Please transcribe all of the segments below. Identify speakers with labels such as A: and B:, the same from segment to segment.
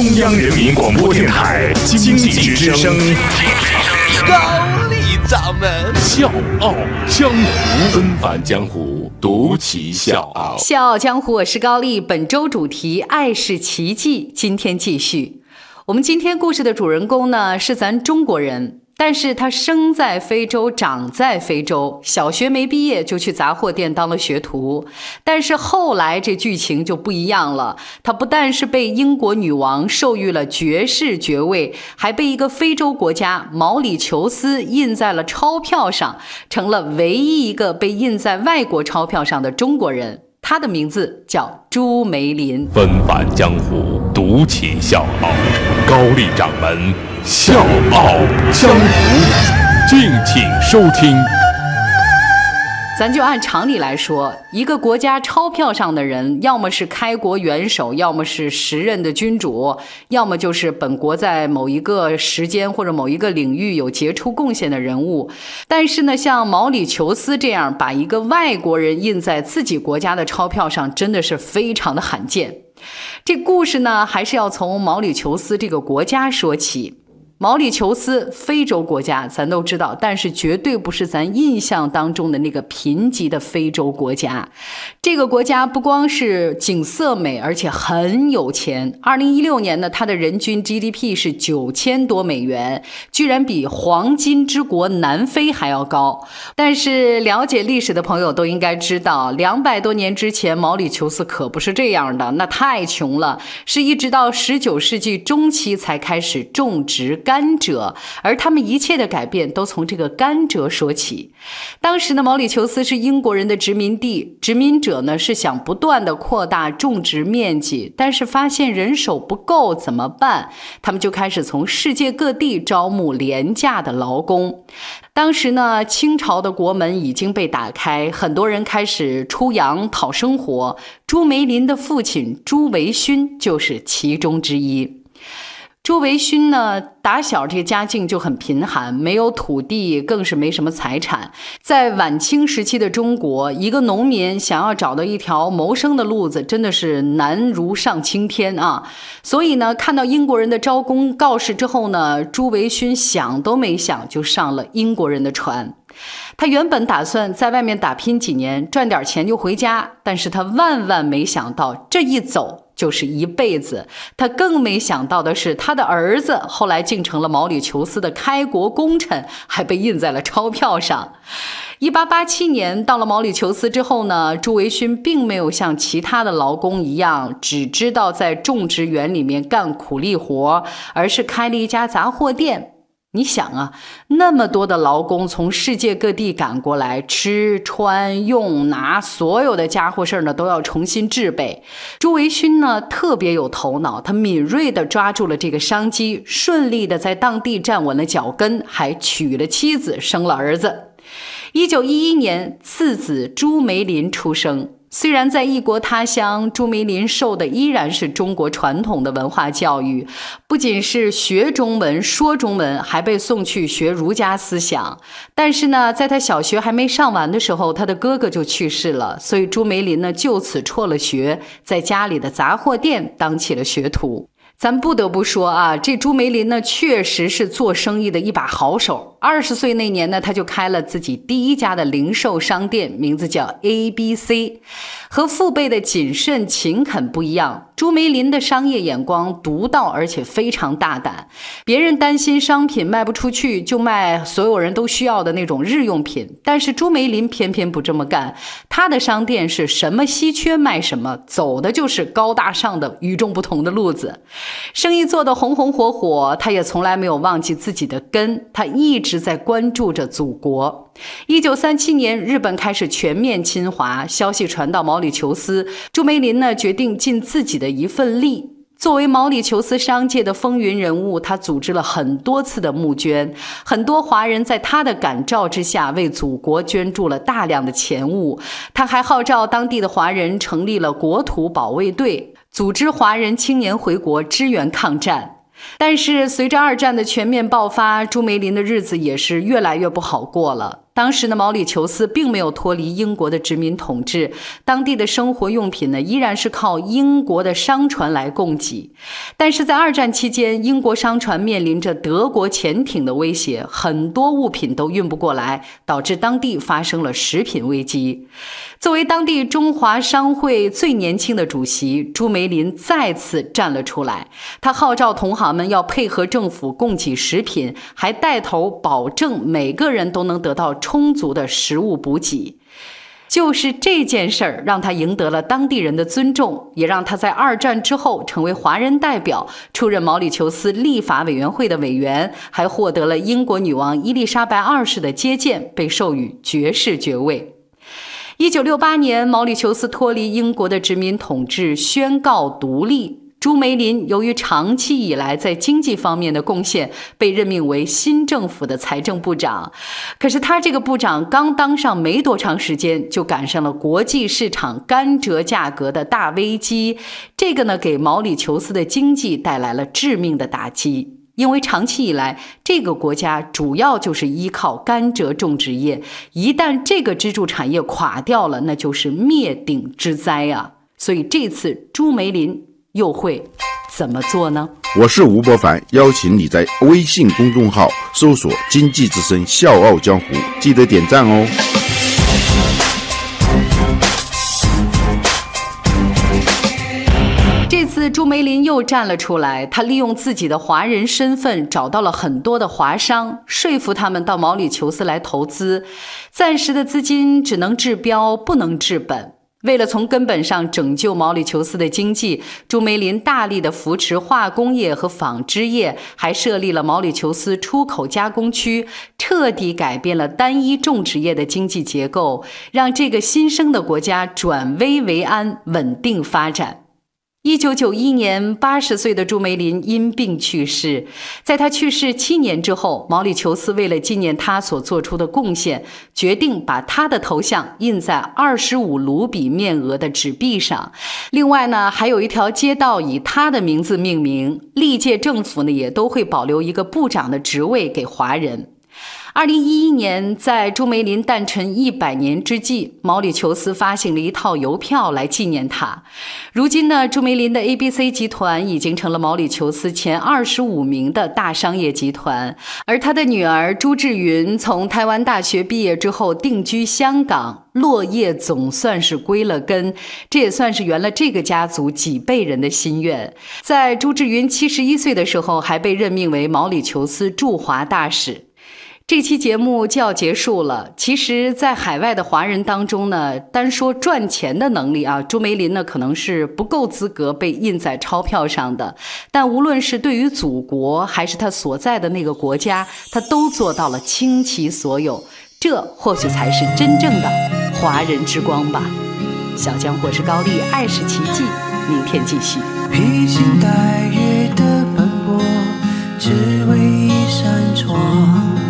A: 中央人民广播电台经济之声，
B: 高丽掌门
A: 笑傲江湖，恩返江湖，独骑笑傲。
C: 笑傲江湖，我是高丽。本周主题爱是奇迹，今天继续。我们今天故事的主人公呢，是咱中国人。但是他生在非洲，长在非洲，小学没毕业就去杂货店当了学徒。但是后来这剧情就不一样了，他不但是被英国女王授予了爵士爵位，还被一个非洲国家毛里求斯印在了钞票上，成了唯一一个被印在外国钞票上的中国人。他的名字叫朱梅林。
A: 纷繁江湖，独起笑傲，高丽掌门。笑傲江湖，敬请收听。
C: 咱就按常理来说，一个国家钞票上的人，要么是开国元首，要么是时任的君主，要么就是本国在某一个时间或者某一个领域有杰出贡献的人物。但是呢，像毛里求斯这样把一个外国人印在自己国家的钞票上，真的是非常的罕见。这故事呢，还是要从毛里求斯这个国家说起。毛里求斯，非洲国家，咱都知道，但是绝对不是咱印象当中的那个贫瘠的非洲国家。这个国家不光是景色美，而且很有钱。二零一六年呢，它的人均 GDP 是九千多美元，居然比黄金之国南非还要高。但是了解历史的朋友都应该知道，两百多年之前，毛里求斯可不是这样的，那太穷了，是一直到十九世纪中期才开始种植。甘蔗，而他们一切的改变都从这个甘蔗说起。当时呢，毛里求斯是英国人的殖民地，殖民者呢是想不断的扩大种植面积，但是发现人手不够，怎么办？他们就开始从世界各地招募廉价的劳工。当时呢，清朝的国门已经被打开，很多人开始出洋讨生活。朱梅林的父亲朱维勋就是其中之一。朱维勋呢，打小这个家境就很贫寒，没有土地，更是没什么财产。在晚清时期的中国，一个农民想要找到一条谋生的路子，真的是难如上青天啊！所以呢，看到英国人的招工告示之后呢，朱维勋想都没想就上了英国人的船。他原本打算在外面打拼几年，赚点钱就回家，但是他万万没想到，这一走。就是一辈子。他更没想到的是，他的儿子后来竟成了毛里求斯的开国功臣，还被印在了钞票上。一八八七年到了毛里求斯之后呢，朱维勋并没有像其他的劳工一样，只知道在种植园里面干苦力活，而是开了一家杂货店。你想啊，那么多的劳工从世界各地赶过来，吃穿用拿所有的家伙事儿呢，都要重新制备。朱维勋呢特别有头脑，他敏锐地抓住了这个商机，顺利地在当地站稳了脚跟，还娶了妻子，生了儿子。一九一一年，次子朱梅林出生。虽然在异国他乡，朱梅林受的依然是中国传统的文化教育，不仅是学中文、说中文，还被送去学儒家思想。但是呢，在他小学还没上完的时候，他的哥哥就去世了，所以朱梅林呢就此辍了学，在家里的杂货店当起了学徒。咱不得不说啊，这朱梅林呢，确实是做生意的一把好手。二十岁那年呢，他就开了自己第一家的零售商店，名字叫 A B C。和父辈的谨慎勤恳不一样，朱梅林的商业眼光独到，而且非常大胆。别人担心商品卖不出去，就卖所有人都需要的那种日用品，但是朱梅林偏偏不这么干。他的商店是什么稀缺卖什么，走的就是高大上的、与众不同的路子。生意做得红红火火，他也从来没有忘记自己的根，他一直直在关注着祖国。一九三七年，日本开始全面侵华，消息传到毛里求斯，朱梅林呢决定尽自己的一份力。作为毛里求斯商界的风云人物，他组织了很多次的募捐，很多华人在他的感召之下为祖国捐助了大量的钱物。他还号召当地的华人成立了国土保卫队。组织华人青年回国支援抗战，但是随着二战的全面爆发，朱梅林的日子也是越来越不好过了。当时呢，毛里求斯并没有脱离英国的殖民统治，当地的生活用品呢依然是靠英国的商船来供给。但是在二战期间，英国商船面临着德国潜艇的威胁，很多物品都运不过来，导致当地发生了食品危机。作为当地中华商会最年轻的主席，朱梅林再次站了出来。他号召同行们要配合政府供给食品，还带头保证每个人都能得到充足的食物补给。就是这件事儿，让他赢得了当地人的尊重，也让他在二战之后成为华人代表，出任毛里求斯立法委员会的委员，还获得了英国女王伊丽莎白二世的接见，被授予爵士爵位。一九六八年，毛里求斯脱离英国的殖民统治，宣告独立。朱梅林由于长期以来在经济方面的贡献，被任命为新政府的财政部长。可是他这个部长刚当上没多长时间，就赶上了国际市场甘蔗价格的大危机，这个呢，给毛里求斯的经济带来了致命的打击。因为长期以来，这个国家主要就是依靠甘蔗种植业，一旦这个支柱产业垮掉了，那就是灭顶之灾啊！所以这次朱梅林又会怎么做呢？
D: 我是吴伯凡，邀请你在微信公众号搜索“经济之声笑傲江湖”，记得点赞哦。
C: 这次朱梅林又站了出来，他利用自己的华人身份，找到了很多的华商，说服他们到毛里求斯来投资。暂时的资金只能治标，不能治本。为了从根本上拯救毛里求斯的经济，朱梅林大力的扶持化工业和纺织业，还设立了毛里求斯出口加工区，彻底改变了单一种植业的经济结构，让这个新生的国家转危为安，稳定发展。一九九一年，八十岁的朱梅林因病去世。在他去世七年之后，毛里求斯为了纪念他所做出的贡献，决定把他的头像印在二十五卢比面额的纸币上。另外呢，还有一条街道以他的名字命名。历届政府呢，也都会保留一个部长的职位给华人。二零一一年，在朱梅林诞辰一百年之际，毛里求斯发行了一套邮票来纪念他。如今呢，朱梅林的 A B C 集团已经成了毛里求斯前二十五名的大商业集团。而他的女儿朱志云从台湾大学毕业之后定居香港，落叶总算是归了根，这也算是圆了这个家族几辈人的心愿。在朱志云七十一岁的时候，还被任命为毛里求斯驻华大使。这期节目就要结束了。其实，在海外的华人当中呢，单说赚钱的能力啊，朱梅林呢可能是不够资格被印在钞票上的。但无论是对于祖国，还是他所在的那个国家，他都做到了倾其所有。这或许才是真正的华人之光吧。小江或是高丽，爱是奇迹。明天继续。
E: 披星戴月的奔波，只为一扇窗。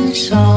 E: 上，